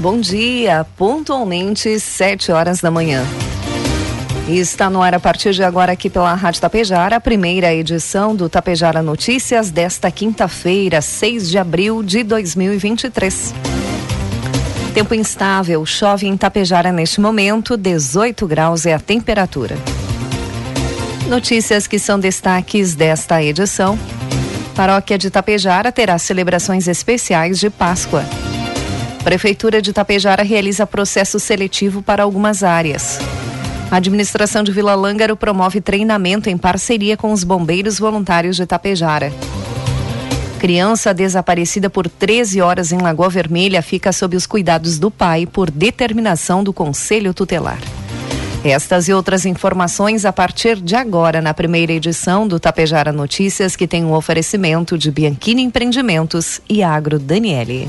Bom dia, pontualmente sete horas da manhã. Está no ar a partir de agora aqui pela Rádio Tapejara, a primeira edição do Tapejara Notícias desta quinta-feira, 6 de abril de 2023. Tempo instável, chove em Tapejara neste momento, 18 graus é a temperatura. Notícias que são destaques desta edição. Paróquia de Tapejara terá celebrações especiais de Páscoa. Prefeitura de Tapejara realiza processo seletivo para algumas áreas. A administração de Vila Lângaro promove treinamento em parceria com os bombeiros voluntários de Tapejara. Criança desaparecida por 13 horas em Lagoa Vermelha fica sob os cuidados do pai por determinação do Conselho Tutelar. Estas e outras informações a partir de agora na primeira edição do Tapejara Notícias, que tem um oferecimento de Bianchini Empreendimentos e Agro Daniele.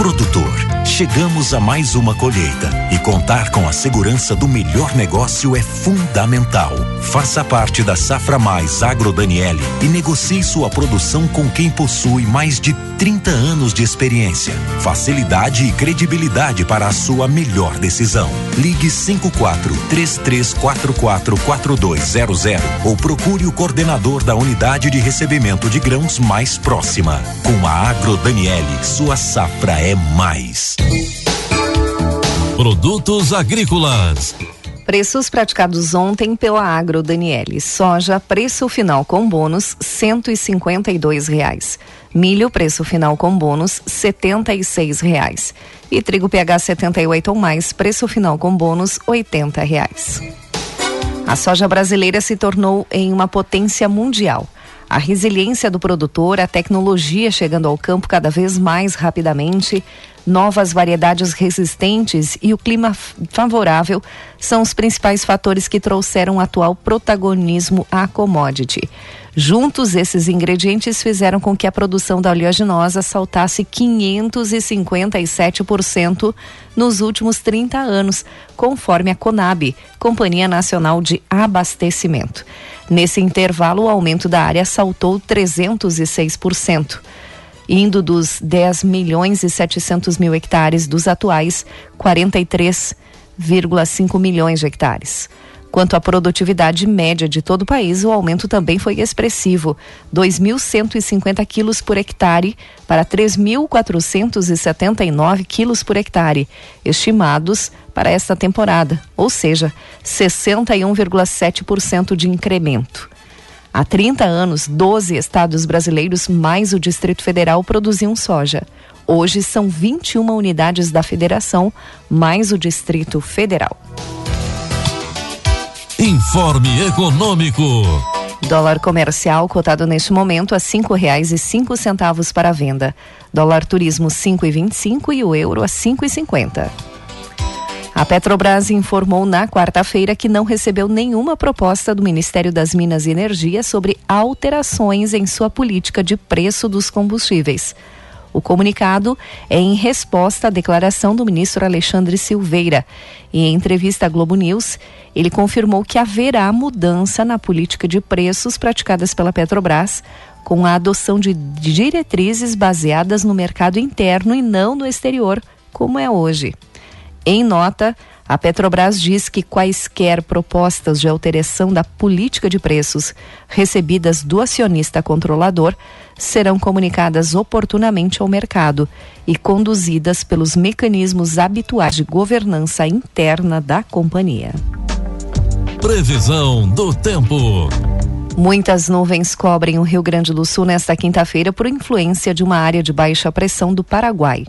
Produtor, chegamos a mais uma colheita e contar com a segurança do melhor negócio é fundamental. Faça parte da Safra Mais Agro Daniele e negocie sua produção com quem possui mais de 30 anos de experiência, facilidade e credibilidade para a sua melhor decisão. Ligue 54 3344 4200 ou procure o coordenador da unidade de recebimento de grãos mais próxima. Com a Agro Daniele, sua safra é mais. Produtos agrícolas. Preços praticados ontem pela Agro Daniele. Soja, preço final com bônus, cento e reais. Milho, preço final com bônus, setenta e reais. E trigo PH 78 ou mais, preço final com bônus, oitenta reais. A soja brasileira se tornou em uma potência mundial. A resiliência do produtor, a tecnologia chegando ao campo cada vez mais rapidamente, novas variedades resistentes e o clima favorável são os principais fatores que trouxeram atual protagonismo à commodity. Juntos, esses ingredientes fizeram com que a produção da oleaginosa saltasse 557% nos últimos 30 anos, conforme a Conab, Companhia Nacional de Abastecimento. Nesse intervalo, o aumento da área saltou 306%, indo dos 10 milhões e 700 mil hectares dos atuais 43,5 milhões de hectares. Quanto à produtividade média de todo o país, o aumento também foi expressivo: 2.150 quilos por hectare para 3.479 quilos por hectare, estimados para esta temporada, ou seja, 61,7% de incremento. Há 30 anos, 12 estados brasileiros mais o Distrito Federal produziam soja. Hoje são 21 unidades da federação mais o Distrito Federal. Informe Econômico. Dólar comercial cotado neste momento a cinco reais e cinco centavos para venda. Dólar turismo cinco e vinte e cinco e o euro a cinco e cinquenta. A Petrobras informou na quarta-feira que não recebeu nenhuma proposta do Ministério das Minas e Energia sobre alterações em sua política de preço dos combustíveis. O comunicado é em resposta à declaração do ministro Alexandre Silveira. Em entrevista à Globo News, ele confirmou que haverá mudança na política de preços praticadas pela Petrobras, com a adoção de diretrizes baseadas no mercado interno e não no exterior, como é hoje. Em nota, A Petrobras diz que quaisquer propostas de alteração da política de preços recebidas do acionista controlador serão comunicadas oportunamente ao mercado e conduzidas pelos mecanismos habituais de governança interna da companhia. Previsão do tempo. Muitas nuvens cobrem o Rio Grande do Sul nesta quinta-feira por influência de uma área de baixa pressão do Paraguai.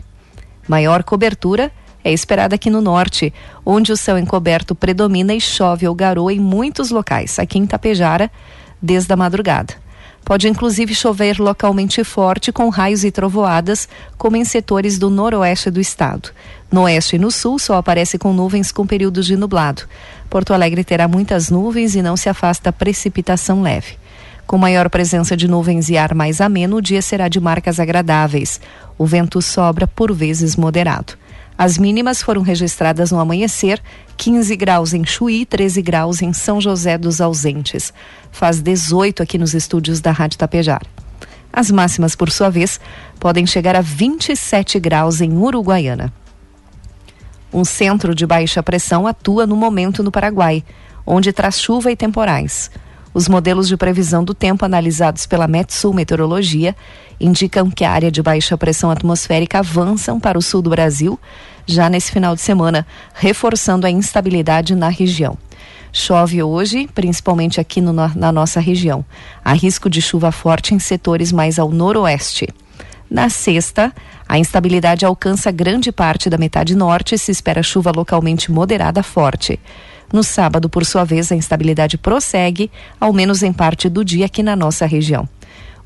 Maior cobertura é esperada aqui no norte, onde o céu encoberto predomina e chove ou garoa em muitos locais, aqui em Tapejara, desde a madrugada. Pode inclusive chover localmente forte com raios e trovoadas, como em setores do noroeste do estado. No oeste e no sul, só aparece com nuvens com períodos de nublado. Porto Alegre terá muitas nuvens e não se afasta precipitação leve. Com maior presença de nuvens e ar mais ameno, o dia será de marcas agradáveis. O vento sobra, por vezes moderado. As mínimas foram registradas no amanhecer, 15 graus em Chuí, 13 graus em São José dos Ausentes. Faz 18 aqui nos estúdios da Rádio Tapejar. As máximas, por sua vez, podem chegar a 27 graus em Uruguaiana. Um centro de baixa pressão atua no momento no Paraguai, onde traz chuva e temporais. Os modelos de previsão do tempo analisados pela Metsul Meteorologia indicam que a área de baixa pressão atmosférica avançam para o sul do Brasil já nesse final de semana, reforçando a instabilidade na região. Chove hoje, principalmente aqui no, na nossa região. Há risco de chuva forte em setores mais ao noroeste. Na sexta, a instabilidade alcança grande parte da metade norte e se espera chuva localmente moderada forte. No sábado, por sua vez, a instabilidade prossegue, ao menos em parte do dia aqui na nossa região.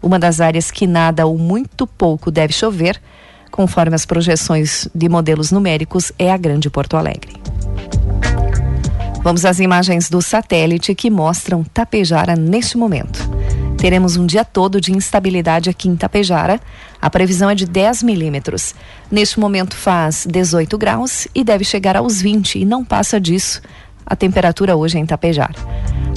Uma das áreas que nada ou muito pouco deve chover, conforme as projeções de modelos numéricos, é a Grande Porto Alegre. Vamos às imagens do satélite que mostram Tapejara neste momento. Teremos um dia todo de instabilidade aqui em Tapejara. A previsão é de 10 milímetros. Neste momento faz 18 graus e deve chegar aos 20 e não passa disso a temperatura hoje é em Tapejar.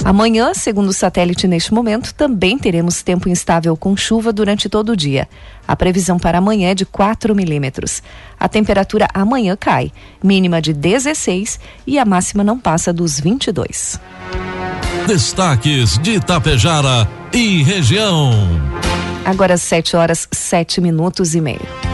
Amanhã, segundo o satélite neste momento, também teremos tempo instável com chuva durante todo o dia. A previsão para amanhã é de 4 milímetros. A temperatura amanhã cai, mínima de 16 e a máxima não passa dos 22. Destaques de Itapejara e região. Agora 7 horas 7 minutos e meio.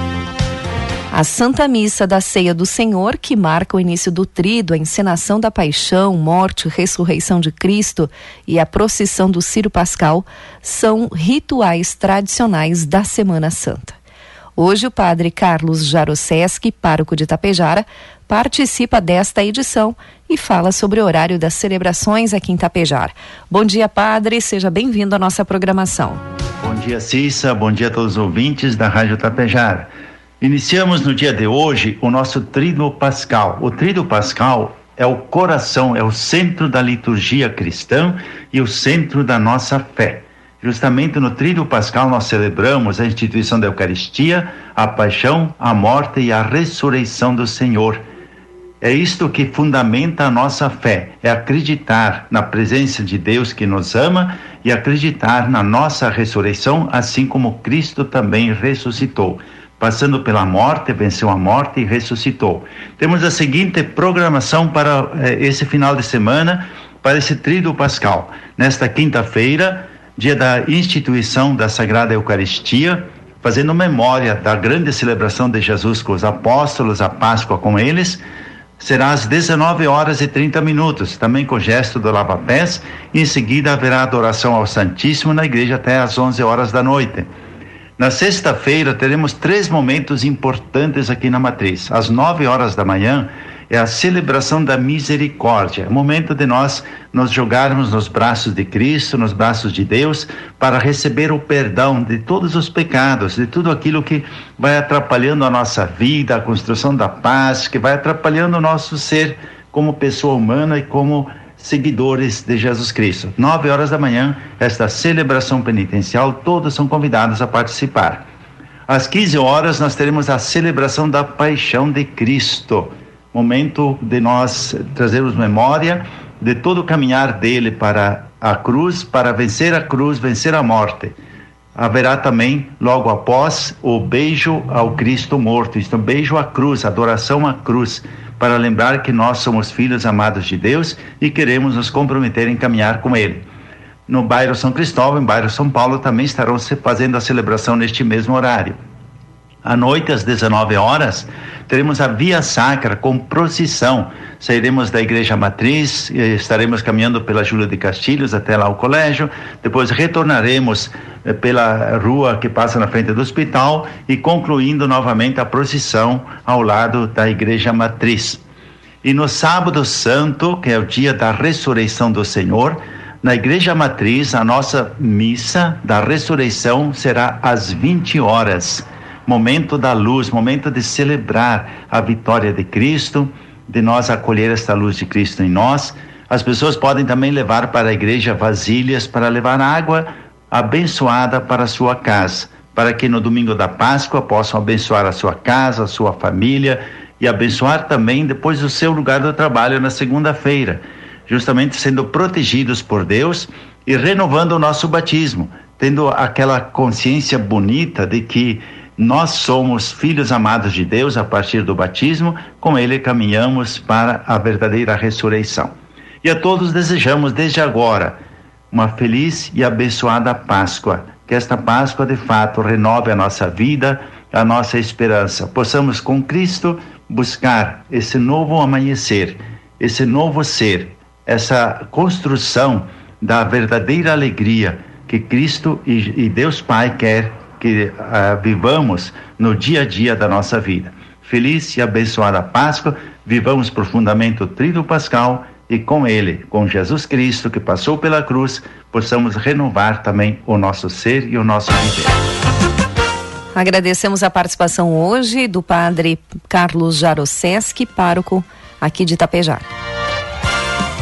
A Santa Missa da Ceia do Senhor, que marca o início do trido, a encenação da paixão, morte, ressurreição de Cristo e a procissão do Ciro Pascal, são rituais tradicionais da Semana Santa. Hoje o padre Carlos Jaroseski, pároco de Tapejara, participa desta edição e fala sobre o horário das celebrações aqui em Tapejara. Bom dia, padre, seja bem-vindo à nossa programação. Bom dia, Cissa, bom dia a todos os ouvintes da Rádio Tapejara. Iniciamos no dia de hoje o nosso Tríduo Pascal. O Tríduo Pascal é o coração, é o centro da liturgia cristã e o centro da nossa fé. Justamente no Tríduo Pascal nós celebramos a instituição da Eucaristia, a paixão, a morte e a ressurreição do Senhor. É isto que fundamenta a nossa fé, é acreditar na presença de Deus que nos ama e acreditar na nossa ressurreição, assim como Cristo também ressuscitou passando pela morte, venceu a morte e ressuscitou. Temos a seguinte programação para eh, esse final de semana, para esse tríduo pascal. Nesta quinta-feira, dia da instituição da Sagrada Eucaristia, fazendo memória da grande celebração de Jesus com os apóstolos, a Páscoa com eles, será às 19 horas e 30 minutos, também com gesto do lava-pés, e em seguida haverá adoração ao Santíssimo na igreja até às 11 horas da noite. Na sexta-feira teremos três momentos importantes aqui na matriz. Às nove horas da manhã é a celebração da misericórdia, é momento de nós nos jogarmos nos braços de Cristo, nos braços de Deus, para receber o perdão de todos os pecados, de tudo aquilo que vai atrapalhando a nossa vida, a construção da paz, que vai atrapalhando o nosso ser como pessoa humana e como seguidores de Jesus Cristo. Nove horas da manhã, esta celebração penitencial, todos são convidados a participar. Às 15 horas, nós teremos a celebração da paixão de Cristo, momento de nós trazermos memória de todo o caminhar dele para a cruz, para vencer a cruz, vencer a morte. Haverá também, logo após, o beijo ao Cristo morto, isto, beijo à cruz, adoração à cruz para lembrar que nós somos filhos amados de Deus e queremos nos comprometer em caminhar com Ele. No bairro São Cristóvão, em bairro São Paulo, também estarão fazendo a celebração neste mesmo horário. À noite, às 19 horas, teremos a Via Sacra com procissão. Sairemos da Igreja Matriz, estaremos caminhando pela Júlia de Castilhos até lá o colégio, depois retornaremos eh, pela rua que passa na frente do hospital e concluindo novamente a procissão ao lado da Igreja Matriz. E no sábado santo, que é o dia da ressurreição do Senhor, na Igreja Matriz, a nossa missa da ressurreição será às 20 horas momento da luz, momento de celebrar a vitória de Cristo, de nós acolher esta luz de Cristo em nós. As pessoas podem também levar para a igreja vasilhas para levar água abençoada para a sua casa, para que no domingo da Páscoa possam abençoar a sua casa, a sua família e abençoar também depois o seu lugar do trabalho na segunda-feira, justamente sendo protegidos por Deus e renovando o nosso batismo, tendo aquela consciência bonita de que nós somos filhos amados de Deus a partir do batismo, com ele caminhamos para a verdadeira ressurreição. E a todos desejamos desde agora uma feliz e abençoada Páscoa. Que esta Páscoa de fato renove a nossa vida, a nossa esperança. Possamos com Cristo buscar esse novo amanhecer, esse novo ser, essa construção da verdadeira alegria que Cristo e, Deus Pai quer que uh, vivamos no dia a dia da nossa vida. Feliz e abençoada Páscoa, vivamos profundamente o Tríduo Pascal e com ele, com Jesus Cristo que passou pela cruz, possamos renovar também o nosso ser e o nosso viver. Agradecemos a participação hoje do padre Carlos Jaroseski, pároco aqui de Itapejar.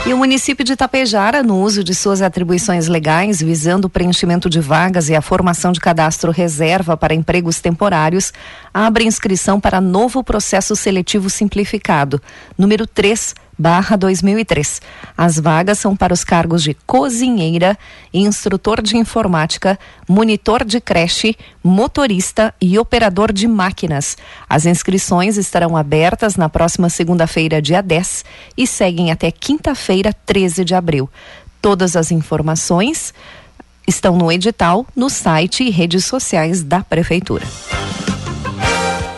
E o município de Itapejara, no uso de suas atribuições legais, visando o preenchimento de vagas e a formação de cadastro reserva para empregos temporários, abre inscrição para novo processo seletivo simplificado, número 3 barra 2003. As vagas são para os cargos de cozinheira, instrutor de informática, monitor de creche, motorista e operador de máquinas. As inscrições estarão abertas na próxima segunda-feira, dia 10, e seguem até quinta-feira, 13 de abril. Todas as informações estão no edital, no site e redes sociais da Prefeitura.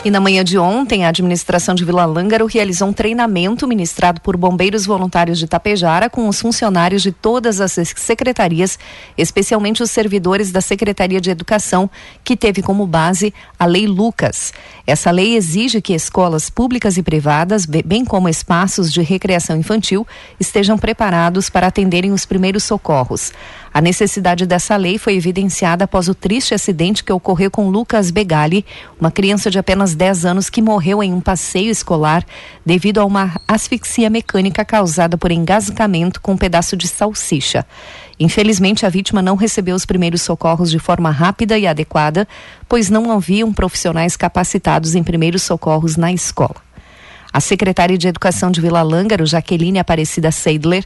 E na manhã de ontem, a administração de Vila Lângaro realizou um treinamento ministrado por bombeiros voluntários de Tapejara com os funcionários de todas as secretarias, especialmente os servidores da Secretaria de Educação, que teve como base a Lei Lucas. Essa lei exige que escolas públicas e privadas, bem como espaços de recreação infantil, estejam preparados para atenderem os primeiros socorros. A necessidade dessa lei foi evidenciada após o triste acidente que ocorreu com Lucas Begali, uma criança de apenas 10 anos que morreu em um passeio escolar devido a uma asfixia mecânica causada por engasgamento com um pedaço de salsicha. Infelizmente, a vítima não recebeu os primeiros socorros de forma rápida e adequada, pois não haviam profissionais capacitados em primeiros socorros na escola. A secretária de Educação de Vila Lângaro, Jaqueline Aparecida Seidler,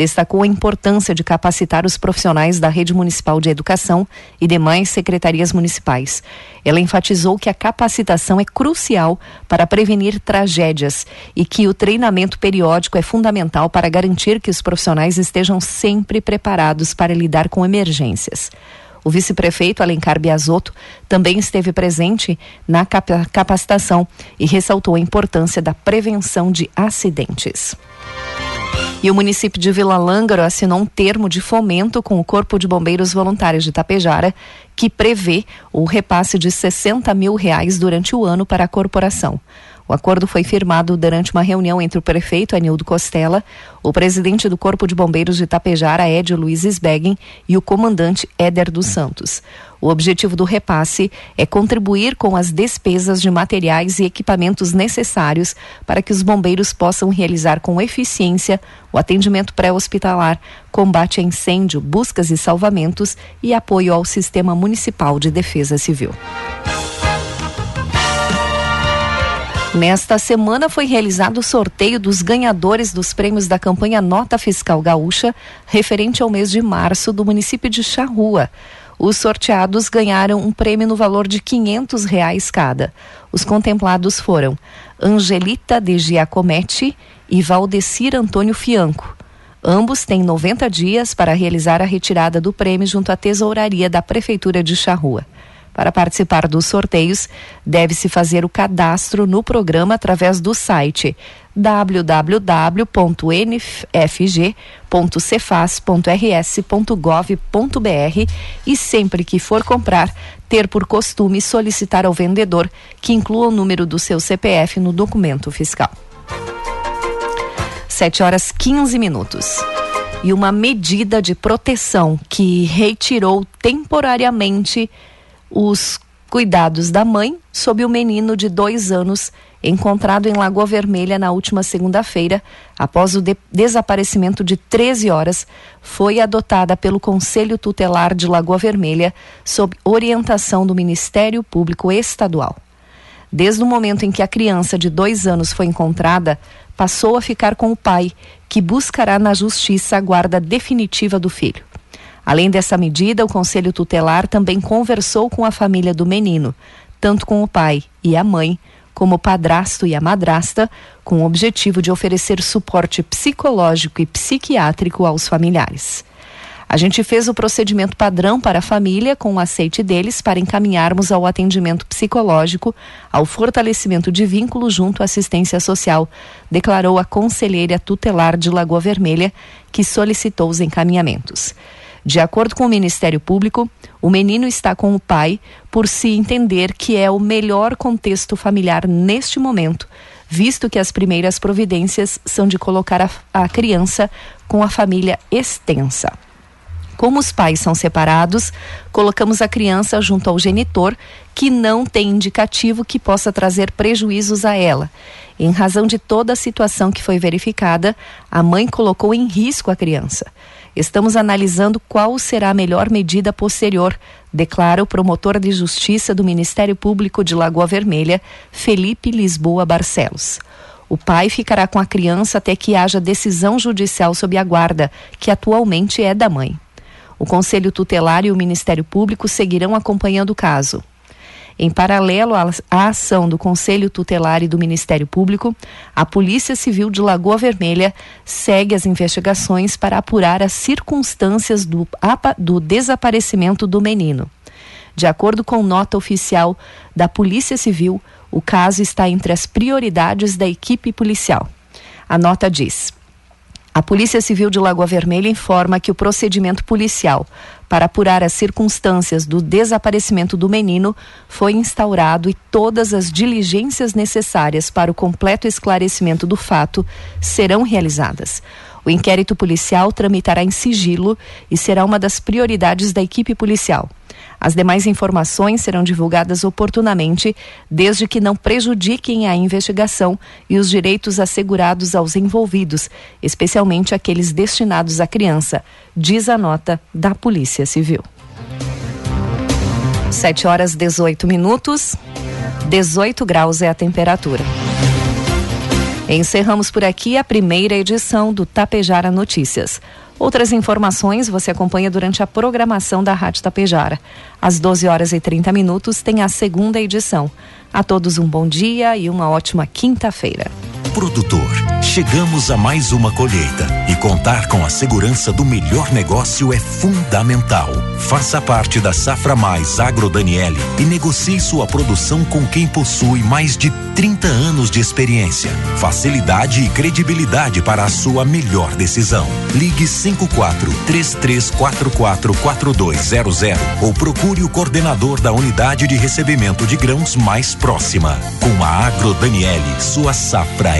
destacou a importância de capacitar os profissionais da rede municipal de educação e demais secretarias municipais. Ela enfatizou que a capacitação é crucial para prevenir tragédias e que o treinamento periódico é fundamental para garantir que os profissionais estejam sempre preparados para lidar com emergências. O vice-prefeito Alencar Biasotto também esteve presente na capacitação e ressaltou a importância da prevenção de acidentes. E o município de Vila Lângaro assinou um termo de fomento com o Corpo de Bombeiros Voluntários de Tapejara, que prevê o repasse de 60 mil reais durante o ano para a corporação. O acordo foi firmado durante uma reunião entre o prefeito Anildo Costela, o presidente do Corpo de Bombeiros de Tapejara, Edio Luiz Sbeggen, e o comandante Éder dos Santos. O objetivo do repasse é contribuir com as despesas de materiais e equipamentos necessários para que os bombeiros possam realizar com eficiência o atendimento pré-hospitalar, combate a incêndio, buscas e salvamentos e apoio ao Sistema Municipal de Defesa Civil. Nesta semana foi realizado o sorteio dos ganhadores dos prêmios da campanha Nota Fiscal Gaúcha, referente ao mês de março do município de Charrua. Os sorteados ganharam um prêmio no valor de quinhentos reais cada. Os contemplados foram Angelita de Giacometti e Valdecir Antônio Fianco. Ambos têm 90 dias para realizar a retirada do prêmio junto à tesouraria da Prefeitura de Charrua. Para participar dos sorteios, deve-se fazer o cadastro no programa através do site www.nfg.cefaz.rs.gov.br e sempre que for comprar, ter por costume solicitar ao vendedor que inclua o número do seu CPF no documento fiscal. 7 horas 15 minutos. E uma medida de proteção que retirou temporariamente os cuidados da mãe sob o menino de dois anos encontrado em Lagoa Vermelha na última segunda-feira, após o de desaparecimento de 13 horas, foi adotada pelo Conselho Tutelar de Lagoa Vermelha sob orientação do Ministério Público Estadual. Desde o momento em que a criança de dois anos foi encontrada, passou a ficar com o pai, que buscará na justiça a guarda definitiva do filho. Além dessa medida, o Conselho Tutelar também conversou com a família do menino, tanto com o pai e a mãe, como o padrasto e a madrasta, com o objetivo de oferecer suporte psicológico e psiquiátrico aos familiares. A gente fez o procedimento padrão para a família com o aceite deles para encaminharmos ao atendimento psicológico, ao fortalecimento de vínculo junto à assistência social, declarou a conselheira tutelar de Lagoa Vermelha, que solicitou os encaminhamentos. De acordo com o Ministério Público, o menino está com o pai por se entender que é o melhor contexto familiar neste momento, visto que as primeiras providências são de colocar a, a criança com a família extensa. Como os pais são separados, colocamos a criança junto ao genitor, que não tem indicativo que possa trazer prejuízos a ela. Em razão de toda a situação que foi verificada, a mãe colocou em risco a criança. Estamos analisando qual será a melhor medida posterior, declara o promotor de justiça do Ministério Público de Lagoa Vermelha, Felipe Lisboa Barcelos. O pai ficará com a criança até que haja decisão judicial sob a guarda, que atualmente é da mãe. O Conselho Tutelar e o Ministério Público seguirão acompanhando o caso. Em paralelo à ação do Conselho Tutelar e do Ministério Público, a Polícia Civil de Lagoa Vermelha segue as investigações para apurar as circunstâncias do, do desaparecimento do menino. De acordo com nota oficial da Polícia Civil, o caso está entre as prioridades da equipe policial. A nota diz. A Polícia Civil de Lagoa Vermelha informa que o procedimento policial para apurar as circunstâncias do desaparecimento do menino foi instaurado e todas as diligências necessárias para o completo esclarecimento do fato serão realizadas. O inquérito policial tramitará em sigilo e será uma das prioridades da equipe policial. As demais informações serão divulgadas oportunamente, desde que não prejudiquem a investigação e os direitos assegurados aos envolvidos, especialmente aqueles destinados à criança, diz a nota da Polícia Civil. 7 horas 18 minutos, 18 graus é a temperatura. Encerramos por aqui a primeira edição do Tapejara Notícias. Outras informações você acompanha durante a programação da Rádio Tapejara. Às 12 horas e 30 minutos tem a segunda edição. A todos um bom dia e uma ótima quinta-feira. Produtor, chegamos a mais uma colheita e contar com a segurança do melhor negócio é fundamental. Faça parte da Safra Mais Agro Daniele e negocie sua produção com quem possui mais de 30 anos de experiência, facilidade e credibilidade para a sua melhor decisão. Ligue 54 3344 4200 ou procure o coordenador da unidade de recebimento de grãos mais próxima. Com a Agro Daniele, sua safra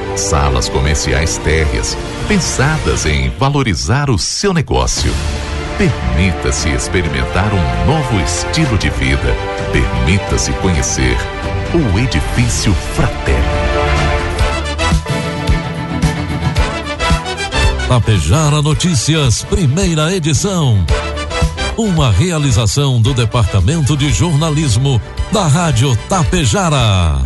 salas comerciais térreas, pensadas em valorizar o seu negócio. Permita-se experimentar um novo estilo de vida. Permita-se conhecer o Edifício Fraterno. Tapejara Notícias, primeira edição. Uma realização do Departamento de Jornalismo da Rádio Tapejara.